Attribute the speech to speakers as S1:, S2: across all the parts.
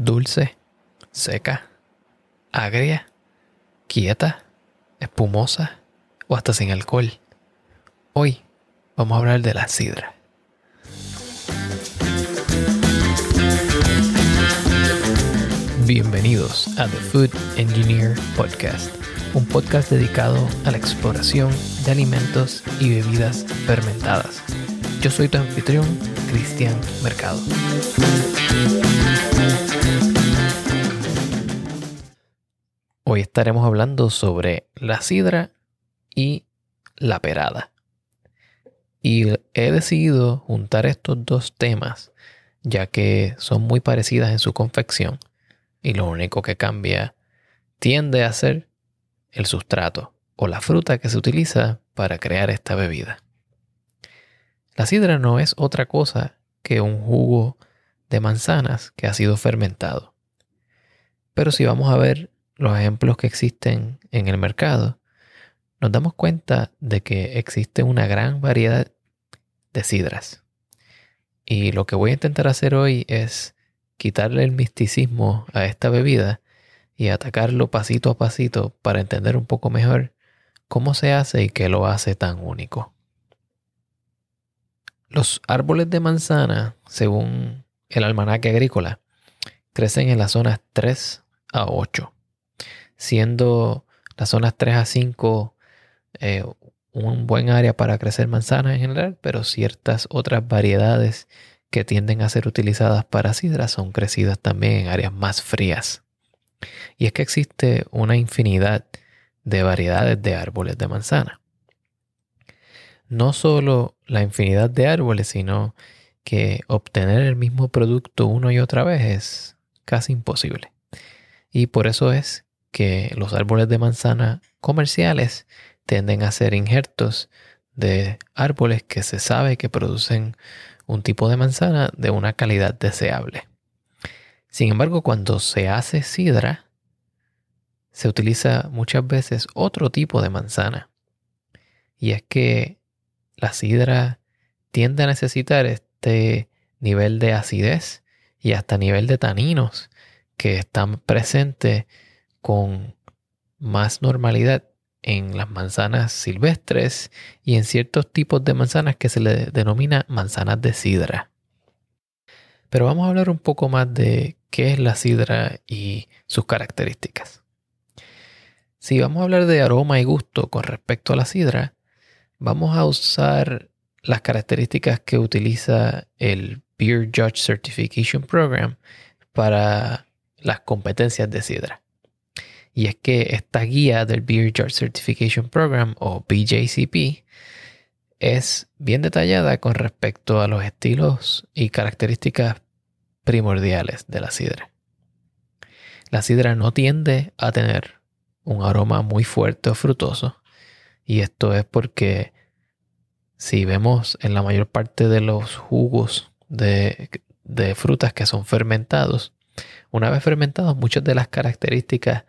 S1: dulce, seca, agria, quieta, espumosa o hasta sin alcohol. Hoy vamos a hablar de la sidra. Bienvenidos a The Food Engineer Podcast, un podcast dedicado a la exploración de alimentos y bebidas fermentadas. Yo soy tu anfitrión, Cristian Mercado. Hoy estaremos hablando sobre la sidra y la perada. Y he decidido juntar estos dos temas ya que son muy parecidas en su confección y lo único que cambia tiende a ser el sustrato o la fruta que se utiliza para crear esta bebida. La sidra no es otra cosa que un jugo de manzanas que ha sido fermentado. Pero si vamos a ver los ejemplos que existen en el mercado, nos damos cuenta de que existe una gran variedad de sidras. Y lo que voy a intentar hacer hoy es quitarle el misticismo a esta bebida y atacarlo pasito a pasito para entender un poco mejor cómo se hace y qué lo hace tan único. Los árboles de manzana, según el almanaque agrícola, crecen en las zonas 3 a 8, siendo las zonas 3 a 5 eh, un buen área para crecer manzanas en general, pero ciertas otras variedades que tienden a ser utilizadas para sidra son crecidas también en áreas más frías. Y es que existe una infinidad de variedades de árboles de manzana. No solo la infinidad de árboles, sino que obtener el mismo producto una y otra vez es casi imposible. Y por eso es que los árboles de manzana comerciales tienden a ser injertos de árboles que se sabe que producen un tipo de manzana de una calidad deseable. Sin embargo, cuando se hace sidra, se utiliza muchas veces otro tipo de manzana. Y es que la sidra tiende a necesitar este nivel de acidez y hasta nivel de taninos que están presentes con más normalidad en las manzanas silvestres y en ciertos tipos de manzanas que se le denomina manzanas de sidra. Pero vamos a hablar un poco más de qué es la sidra y sus características. Si vamos a hablar de aroma y gusto con respecto a la sidra, vamos a usar las características que utiliza el Beer Judge Certification Program para las competencias de sidra. Y es que esta guía del Beer Jar Certification Program o BJCP es bien detallada con respecto a los estilos y características primordiales de la sidra. La sidra no tiende a tener un aroma muy fuerte o frutoso y esto es porque si vemos en la mayor parte de los jugos de, de frutas que son fermentados, una vez fermentados muchas de las características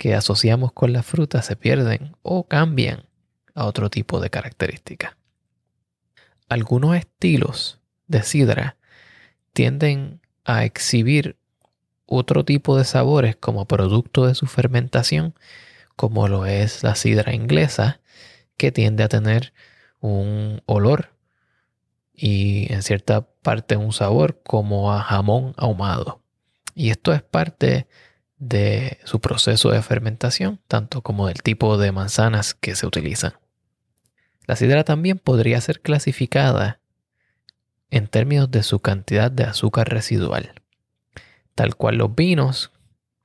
S1: que asociamos con la fruta se pierden o cambian a otro tipo de características. Algunos estilos de sidra tienden a exhibir otro tipo de sabores como producto de su fermentación, como lo es la sidra inglesa, que tiende a tener un olor y en cierta parte un sabor como a jamón ahumado. Y esto es parte de su proceso de fermentación, tanto como del tipo de manzanas que se utilizan. La sidra también podría ser clasificada en términos de su cantidad de azúcar residual, tal cual los vinos,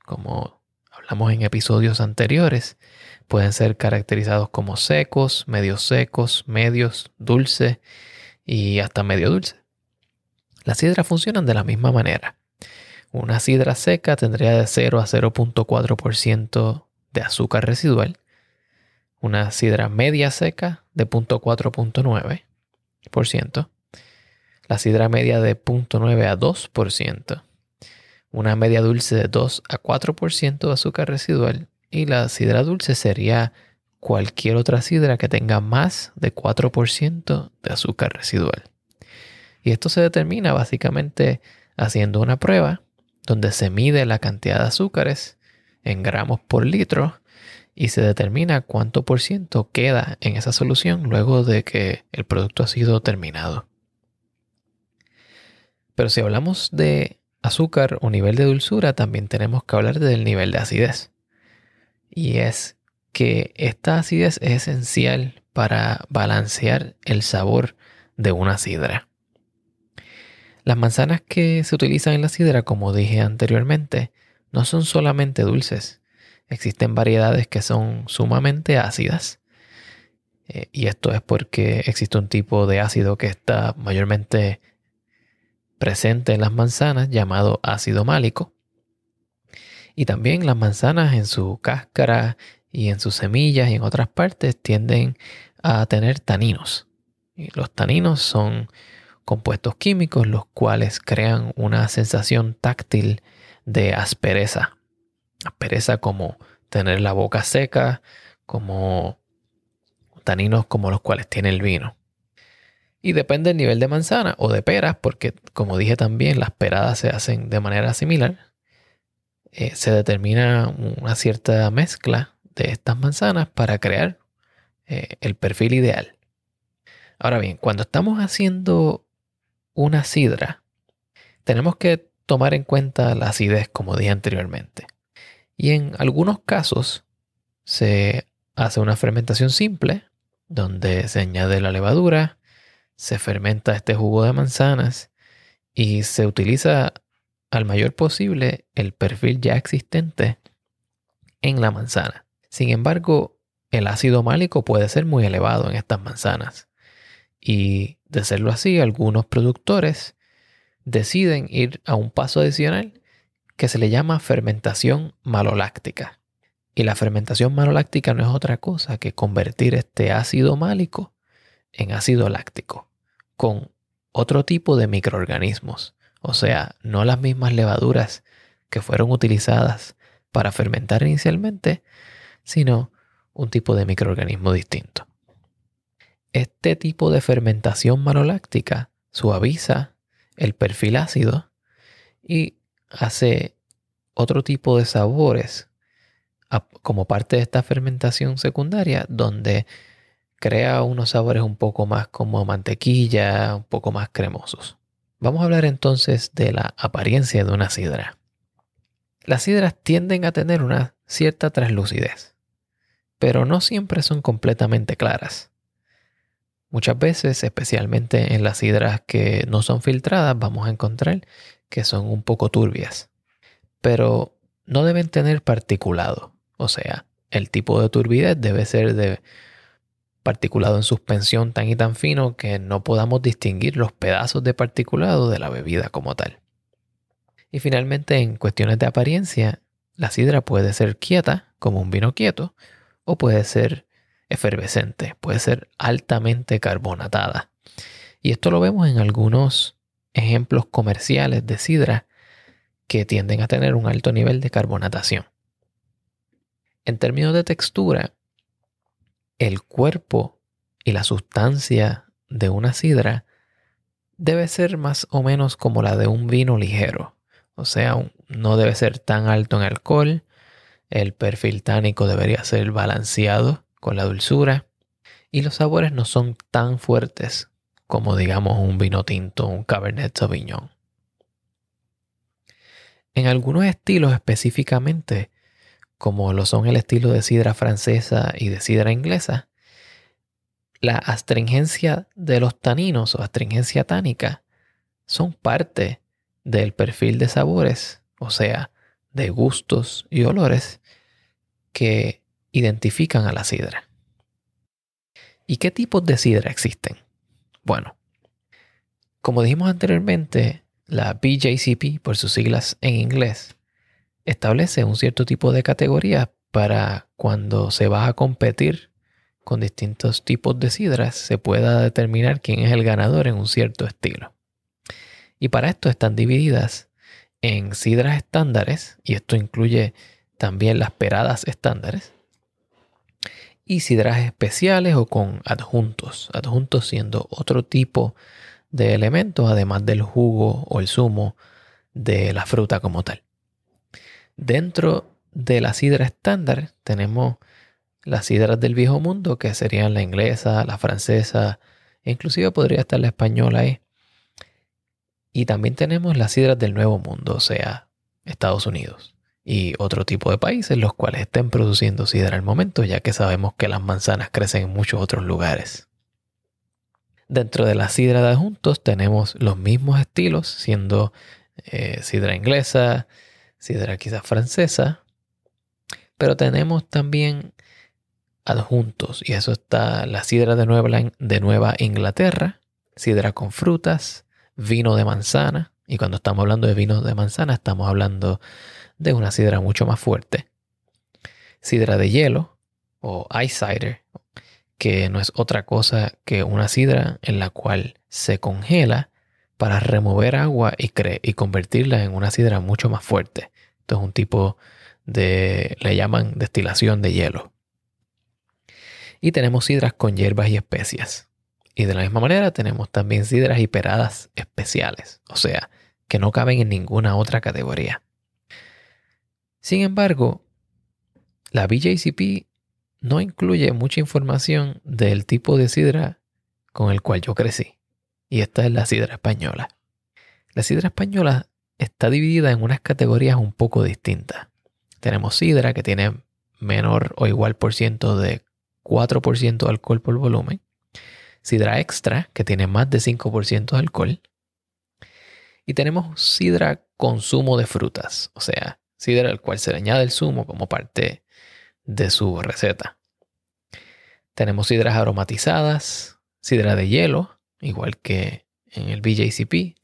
S1: como hablamos en episodios anteriores, pueden ser caracterizados como secos, medios secos, medios, dulce y hasta medio dulce. Las sidras funcionan de la misma manera. Una sidra seca tendría de 0 a 0.4% de azúcar residual. Una sidra media seca de 0.4.9%. La sidra media de 0.9 a 2%. Una media dulce de 2 a 4% de azúcar residual. Y la sidra dulce sería cualquier otra sidra que tenga más de 4% de azúcar residual. Y esto se determina básicamente haciendo una prueba donde se mide la cantidad de azúcares en gramos por litro y se determina cuánto por ciento queda en esa solución luego de que el producto ha sido terminado. Pero si hablamos de azúcar o nivel de dulzura, también tenemos que hablar del nivel de acidez. Y es que esta acidez es esencial para balancear el sabor de una sidra. Las manzanas que se utilizan en la sidra, como dije anteriormente, no son solamente dulces. Existen variedades que son sumamente ácidas. Eh, y esto es porque existe un tipo de ácido que está mayormente presente en las manzanas llamado ácido málico. Y también las manzanas en su cáscara y en sus semillas y en otras partes tienden a tener taninos. Y los taninos son compuestos químicos los cuales crean una sensación táctil de aspereza. Aspereza como tener la boca seca, como taninos como los cuales tiene el vino. Y depende del nivel de manzana o de peras, porque como dije también, las peradas se hacen de manera similar. Eh, se determina una cierta mezcla de estas manzanas para crear eh, el perfil ideal. Ahora bien, cuando estamos haciendo una sidra, tenemos que tomar en cuenta la acidez, como dije anteriormente. Y en algunos casos se hace una fermentación simple, donde se añade la levadura, se fermenta este jugo de manzanas y se utiliza al mayor posible el perfil ya existente en la manzana. Sin embargo, el ácido málico puede ser muy elevado en estas manzanas y de serlo así, algunos productores deciden ir a un paso adicional que se le llama fermentación maloláctica. Y la fermentación maloláctica no es otra cosa que convertir este ácido málico en ácido láctico con otro tipo de microorganismos. O sea, no las mismas levaduras que fueron utilizadas para fermentar inicialmente, sino un tipo de microorganismo distinto. Este tipo de fermentación maloláctica suaviza el perfil ácido y hace otro tipo de sabores como parte de esta fermentación secundaria donde crea unos sabores un poco más como mantequilla, un poco más cremosos. Vamos a hablar entonces de la apariencia de una sidra. Las sidras tienden a tener una cierta translucidez, pero no siempre son completamente claras. Muchas veces, especialmente en las sidras que no son filtradas, vamos a encontrar que son un poco turbias. Pero no deben tener particulado. O sea, el tipo de turbidez debe ser de particulado en suspensión tan y tan fino que no podamos distinguir los pedazos de particulado de la bebida como tal. Y finalmente, en cuestiones de apariencia, la sidra puede ser quieta, como un vino quieto, o puede ser efervescente, puede ser altamente carbonatada. Y esto lo vemos en algunos ejemplos comerciales de sidra que tienden a tener un alto nivel de carbonatación. En términos de textura, el cuerpo y la sustancia de una sidra debe ser más o menos como la de un vino ligero. O sea, no debe ser tan alto en alcohol, el perfil tánico debería ser balanceado con la dulzura y los sabores no son tan fuertes como digamos un vino tinto, un Cabernet Sauvignon. En algunos estilos específicamente, como lo son el estilo de sidra francesa y de sidra inglesa, la astringencia de los taninos o astringencia tánica son parte del perfil de sabores, o sea, de gustos y olores que identifican a la sidra. ¿Y qué tipos de sidra existen? Bueno, como dijimos anteriormente, la BJCP, por sus siglas en inglés, establece un cierto tipo de categoría para cuando se va a competir con distintos tipos de sidras, se pueda determinar quién es el ganador en un cierto estilo. Y para esto están divididas en sidras estándares, y esto incluye también las peradas estándares, y sidras especiales o con adjuntos, adjuntos siendo otro tipo de elementos, además del jugo o el zumo de la fruta como tal. Dentro de la sidra estándar tenemos las sidras del viejo mundo, que serían la inglesa, la francesa, e inclusive podría estar la española ahí. Y también tenemos las sidras del nuevo mundo, o sea, Estados Unidos y otro tipo de países los cuales estén produciendo sidra al momento, ya que sabemos que las manzanas crecen en muchos otros lugares. Dentro de la sidra de adjuntos tenemos los mismos estilos, siendo eh, sidra inglesa, sidra quizás francesa, pero tenemos también adjuntos y eso está la sidra de Nueva, de Nueva Inglaterra, sidra con frutas, vino de manzana y cuando estamos hablando de vino de manzana estamos hablando de una sidra mucho más fuerte. Sidra de hielo o ice cider, que no es otra cosa que una sidra en la cual se congela para remover agua y, y convertirla en una sidra mucho más fuerte. Esto es un tipo de, le llaman destilación de hielo. Y tenemos sidras con hierbas y especias. Y de la misma manera tenemos también sidras hiperadas especiales, o sea, que no caben en ninguna otra categoría. Sin embargo, la BJCP no incluye mucha información del tipo de sidra con el cual yo crecí. Y esta es la sidra española. La sidra española está dividida en unas categorías un poco distintas. Tenemos sidra que tiene menor o igual por ciento de 4% de alcohol por volumen. Sidra extra que tiene más de 5% de alcohol. Y tenemos sidra consumo de frutas, o sea, sidra al cual se le añade el zumo como parte de su receta. Tenemos sidras aromatizadas, sidra de hielo, igual que en el BJCP,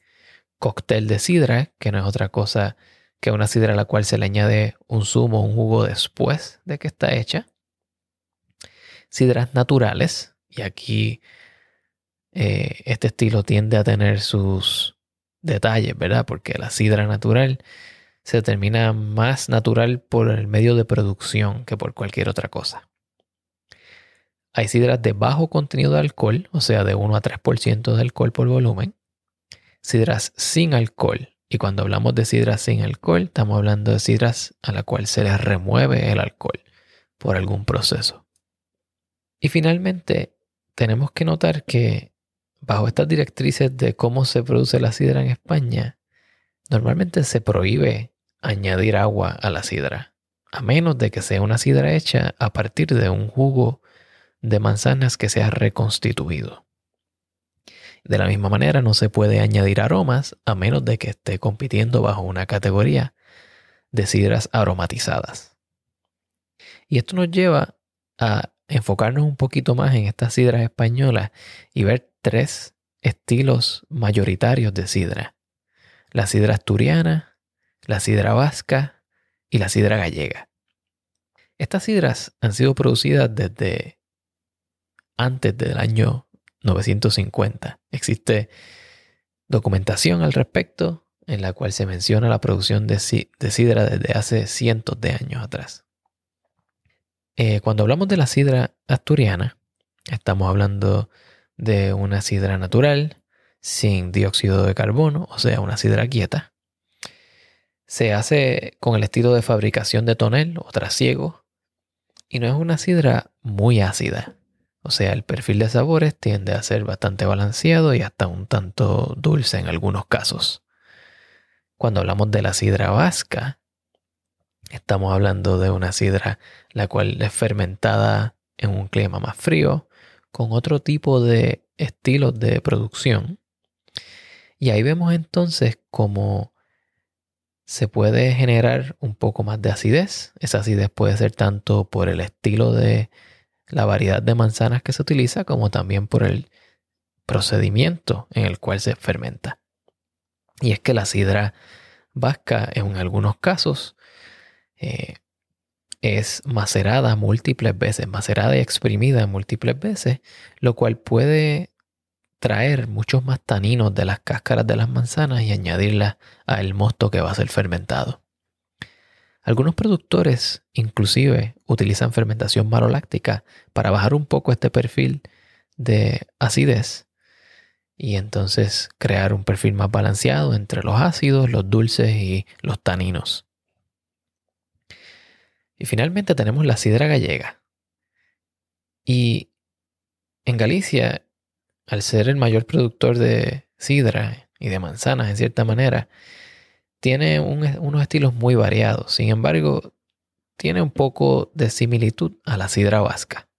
S1: cóctel de sidra, que no es otra cosa que una sidra a la cual se le añade un zumo o un jugo después de que está hecha. Sidras naturales, y aquí eh, este estilo tiende a tener sus detalles, ¿verdad? Porque la sidra natural se determina más natural por el medio de producción que por cualquier otra cosa. Hay sidras de bajo contenido de alcohol, o sea, de 1 a 3% de alcohol por volumen. Sidras sin alcohol. Y cuando hablamos de sidras sin alcohol, estamos hablando de sidras a la cual se les remueve el alcohol por algún proceso. Y finalmente, tenemos que notar que bajo estas directrices de cómo se produce la sidra en España, normalmente se prohíbe añadir agua a la sidra, a menos de que sea una sidra hecha a partir de un jugo de manzanas que se ha reconstituido. De la misma manera, no se puede añadir aromas a menos de que esté compitiendo bajo una categoría de sidras aromatizadas. Y esto nos lleva a enfocarnos un poquito más en estas sidras españolas y ver tres estilos mayoritarios de sidra. La sidra asturiana, la sidra vasca y la sidra gallega. Estas sidras han sido producidas desde antes del año 950. Existe documentación al respecto en la cual se menciona la producción de, sidra desde hace cientos de años atrás. Eh, cuando hablamos de la sidra asturiana, estamos hablando de una sidra natural, sin dióxido de carbono, o sea, una sidra quieta. Se hace con el estilo de fabricación de tonel o trasiego y no es una sidra muy ácida. O sea, el perfil de sabores tiende a ser bastante balanceado y hasta un tanto dulce en algunos casos. Cuando hablamos de la sidra vasca, estamos hablando de una sidra la cual es fermentada en un clima más frío, con otro tipo de estilos de producción. Y ahí vemos entonces cómo se puede generar un poco más de acidez. Esa acidez puede ser tanto por el estilo de la variedad de manzanas que se utiliza, como también por el procedimiento en el cual se fermenta. Y es que la sidra vasca en algunos casos eh, es macerada múltiples veces, macerada y exprimida múltiples veces, lo cual puede traer muchos más taninos de las cáscaras de las manzanas y añadirlas al mosto que va a ser fermentado. Algunos productores inclusive utilizan fermentación maloláctica para bajar un poco este perfil de acidez y entonces crear un perfil más balanceado entre los ácidos, los dulces y los taninos. Y finalmente tenemos la sidra gallega. Y en Galicia, al ser el mayor productor de sidra y de manzanas en cierta manera, tiene unos estilos muy variados. Sin embargo, tiene un poco de similitud a la sidra vasca.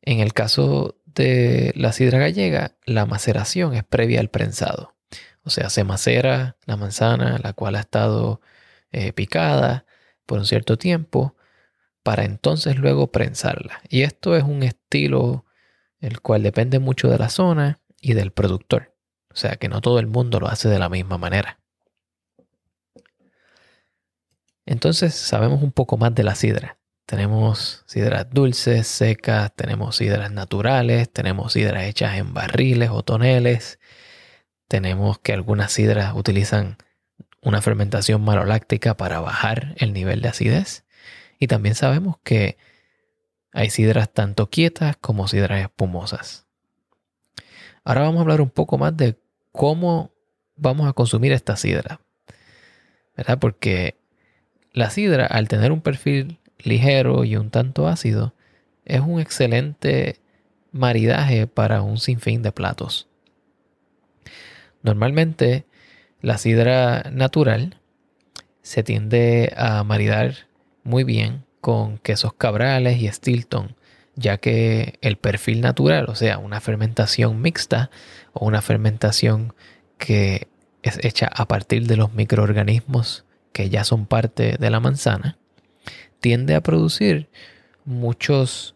S1: En el caso de la sidra gallega, la maceración es previa al prensado. O sea, se macera la manzana, la cual ha estado eh, picada por un cierto tiempo, para entonces luego prensarla. Y esto es un estilo el cual depende mucho de la zona y del productor. O sea que no todo el mundo lo hace de la misma manera. Entonces sabemos un poco más de la sidra. Tenemos sidras dulces, secas, tenemos sidras naturales, tenemos sidras hechas en barriles o toneles. Tenemos que algunas sidras utilizan una fermentación maloláctica para bajar el nivel de acidez. Y también sabemos que hay sidras tanto quietas como sidras espumosas. Ahora vamos a hablar un poco más de cómo vamos a consumir esta sidra. ¿Verdad? Porque la sidra, al tener un perfil ligero y un tanto ácido, es un excelente maridaje para un sinfín de platos. Normalmente, la sidra natural se tiende a maridar muy bien con quesos cabrales y Stilton, ya que el perfil natural, o sea, una fermentación mixta o una fermentación que es hecha a partir de los microorganismos que ya son parte de la manzana, tiende a producir muchos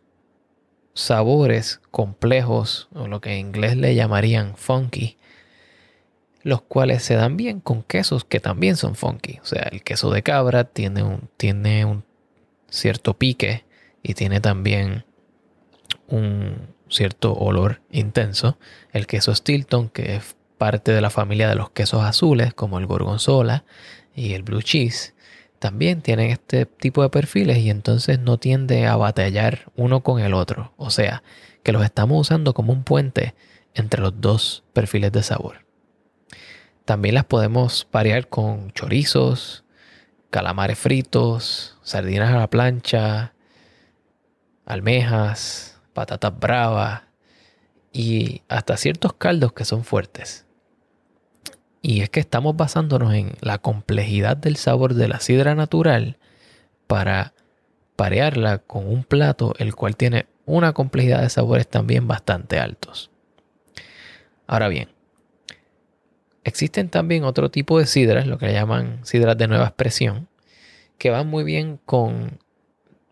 S1: sabores complejos, o lo que en inglés le llamarían funky, los cuales se dan bien con quesos que también son funky. O sea, el queso de cabra tiene un, tiene un cierto pique y tiene también un cierto olor intenso. El queso Stilton, que es parte de la familia de los quesos azules, como el gorgonzola, y el blue cheese también tienen este tipo de perfiles y entonces no tiende a batallar uno con el otro. O sea, que los estamos usando como un puente entre los dos perfiles de sabor. También las podemos parear con chorizos, calamares fritos, sardinas a la plancha, almejas, patatas bravas y hasta ciertos caldos que son fuertes. Y es que estamos basándonos en la complejidad del sabor de la sidra natural para parearla con un plato el cual tiene una complejidad de sabores también bastante altos. Ahora bien, existen también otro tipo de sidras, lo que llaman sidras de nueva expresión, que van muy bien con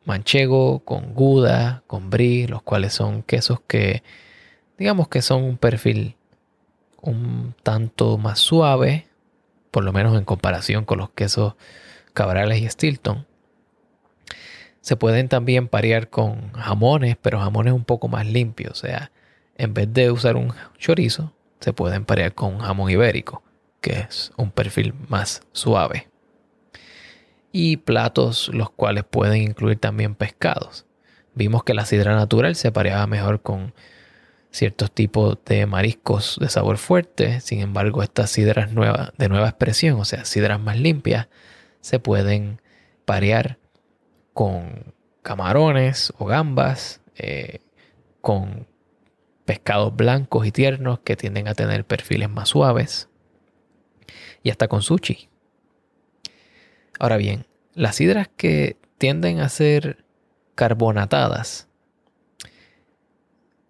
S1: manchego, con guda, con brie, los cuales son quesos que digamos que son un perfil un tanto más suave, por lo menos en comparación con los quesos cabrales y Stilton. Se pueden también parear con jamones, pero jamones un poco más limpios. O sea, en vez de usar un chorizo, se pueden parear con jamón ibérico, que es un perfil más suave. Y platos los cuales pueden incluir también pescados. Vimos que la sidra natural se pareaba mejor con ciertos tipos de mariscos de sabor fuerte. Sin embargo, estas sidras nuevas, de nueva expresión, o sea, sidras más limpias, se pueden parear con camarones o gambas, eh, con pescados blancos y tiernos que tienden a tener perfiles más suaves, y hasta con sushi. Ahora bien, las sidras que tienden a ser carbonatadas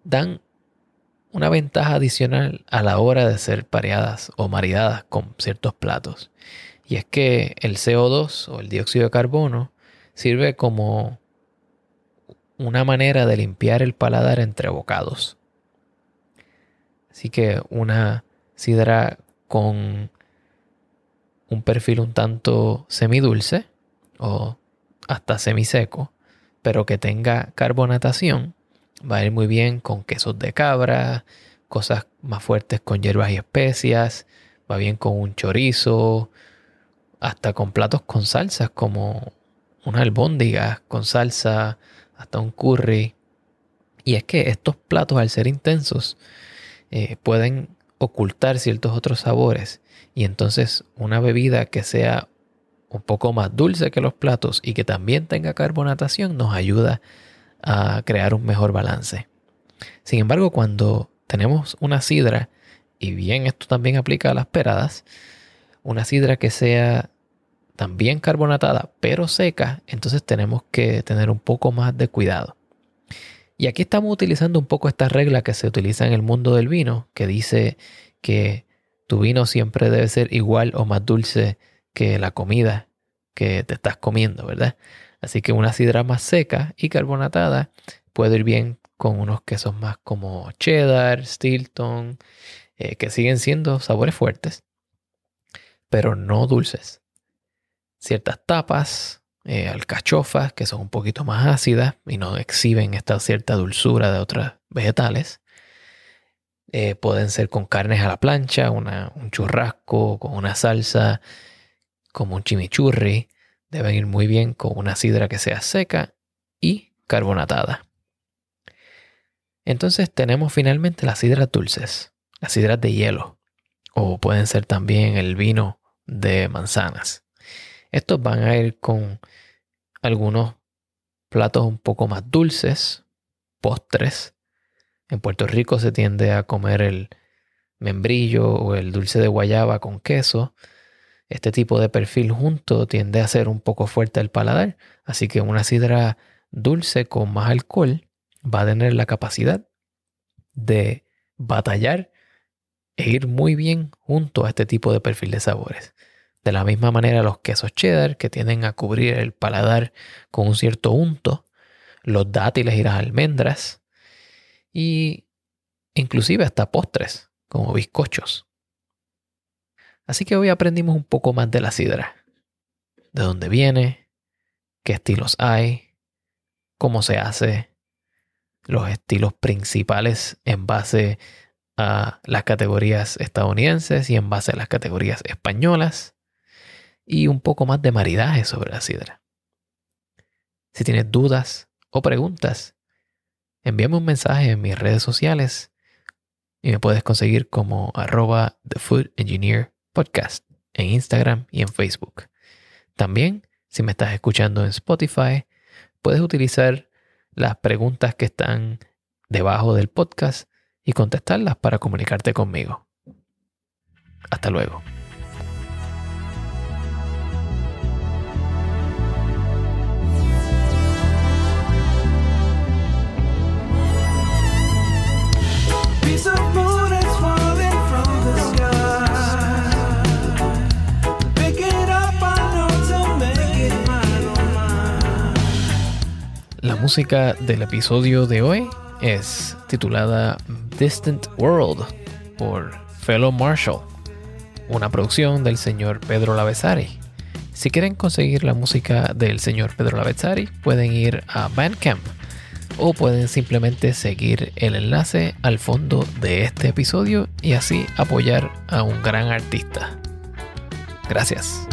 S1: dan una ventaja adicional a la hora de ser pareadas o maridadas con ciertos platos. Y es que el CO2 o el dióxido de carbono sirve como una manera de limpiar el paladar entre bocados. Así que una sidra con un perfil un tanto semidulce o hasta semiseco, pero que tenga carbonatación, Va a ir muy bien con quesos de cabra, cosas más fuertes con hierbas y especias. Va bien con un chorizo, hasta con platos con salsas como una albóndiga con salsa, hasta un curry. Y es que estos platos al ser intensos eh, pueden ocultar ciertos otros sabores y entonces una bebida que sea un poco más dulce que los platos y que también tenga carbonatación nos ayuda a crear un mejor balance. Sin embargo, cuando tenemos una sidra, y bien esto también aplica a las peradas, una sidra que sea también carbonatada pero seca, entonces tenemos que tener un poco más de cuidado. Y aquí estamos utilizando un poco esta regla que se utiliza en el mundo del vino, que dice que tu vino siempre debe ser igual o más dulce que la comida que te estás comiendo, ¿verdad? Así que una sidra más seca y carbonatada puede ir bien con unos quesos más como cheddar, Stilton, eh, que siguen siendo sabores fuertes, pero no dulces. Ciertas tapas, eh, alcachofas, que son un poquito más ácidas y no exhiben esta cierta dulzura de otras vegetales. Eh, pueden ser con carnes a la plancha, un churrasco, con una salsa, como un chimichurri. Deben ir muy bien con una sidra que sea seca y carbonatada. Entonces tenemos finalmente las sidras dulces, las sidras de hielo, o pueden ser también el vino de manzanas. Estos van a ir con algunos platos un poco más dulces, postres. En Puerto Rico se tiende a comer el membrillo o el dulce de guayaba con queso. Este tipo de perfil junto tiende a ser un poco fuerte el paladar, así que una sidra dulce con más alcohol va a tener la capacidad de batallar e ir muy bien junto a este tipo de perfil de sabores. De la misma manera los quesos cheddar que tienden a cubrir el paladar con un cierto unto, los dátiles y las almendras y inclusive hasta postres como bizcochos. Así que hoy aprendimos un poco más de la sidra, de dónde viene, qué estilos hay, cómo se hace, los estilos principales en base a las categorías estadounidenses y en base a las categorías españolas y un poco más de maridaje sobre la sidra. Si tienes dudas o preguntas, envíame un mensaje en mis redes sociales y me puedes conseguir como arroba The Food Engineer Podcast en Instagram y en Facebook. También, si me estás escuchando en Spotify, puedes utilizar las preguntas que están debajo del podcast y contestarlas para comunicarte conmigo. Hasta luego. La música del episodio de hoy es titulada Distant World por Fellow Marshall, una producción del señor Pedro Lavezari. Si quieren conseguir la música del señor Pedro Lavezari, pueden ir a Bandcamp o pueden simplemente seguir el enlace al fondo de este episodio y así apoyar a un gran artista. Gracias.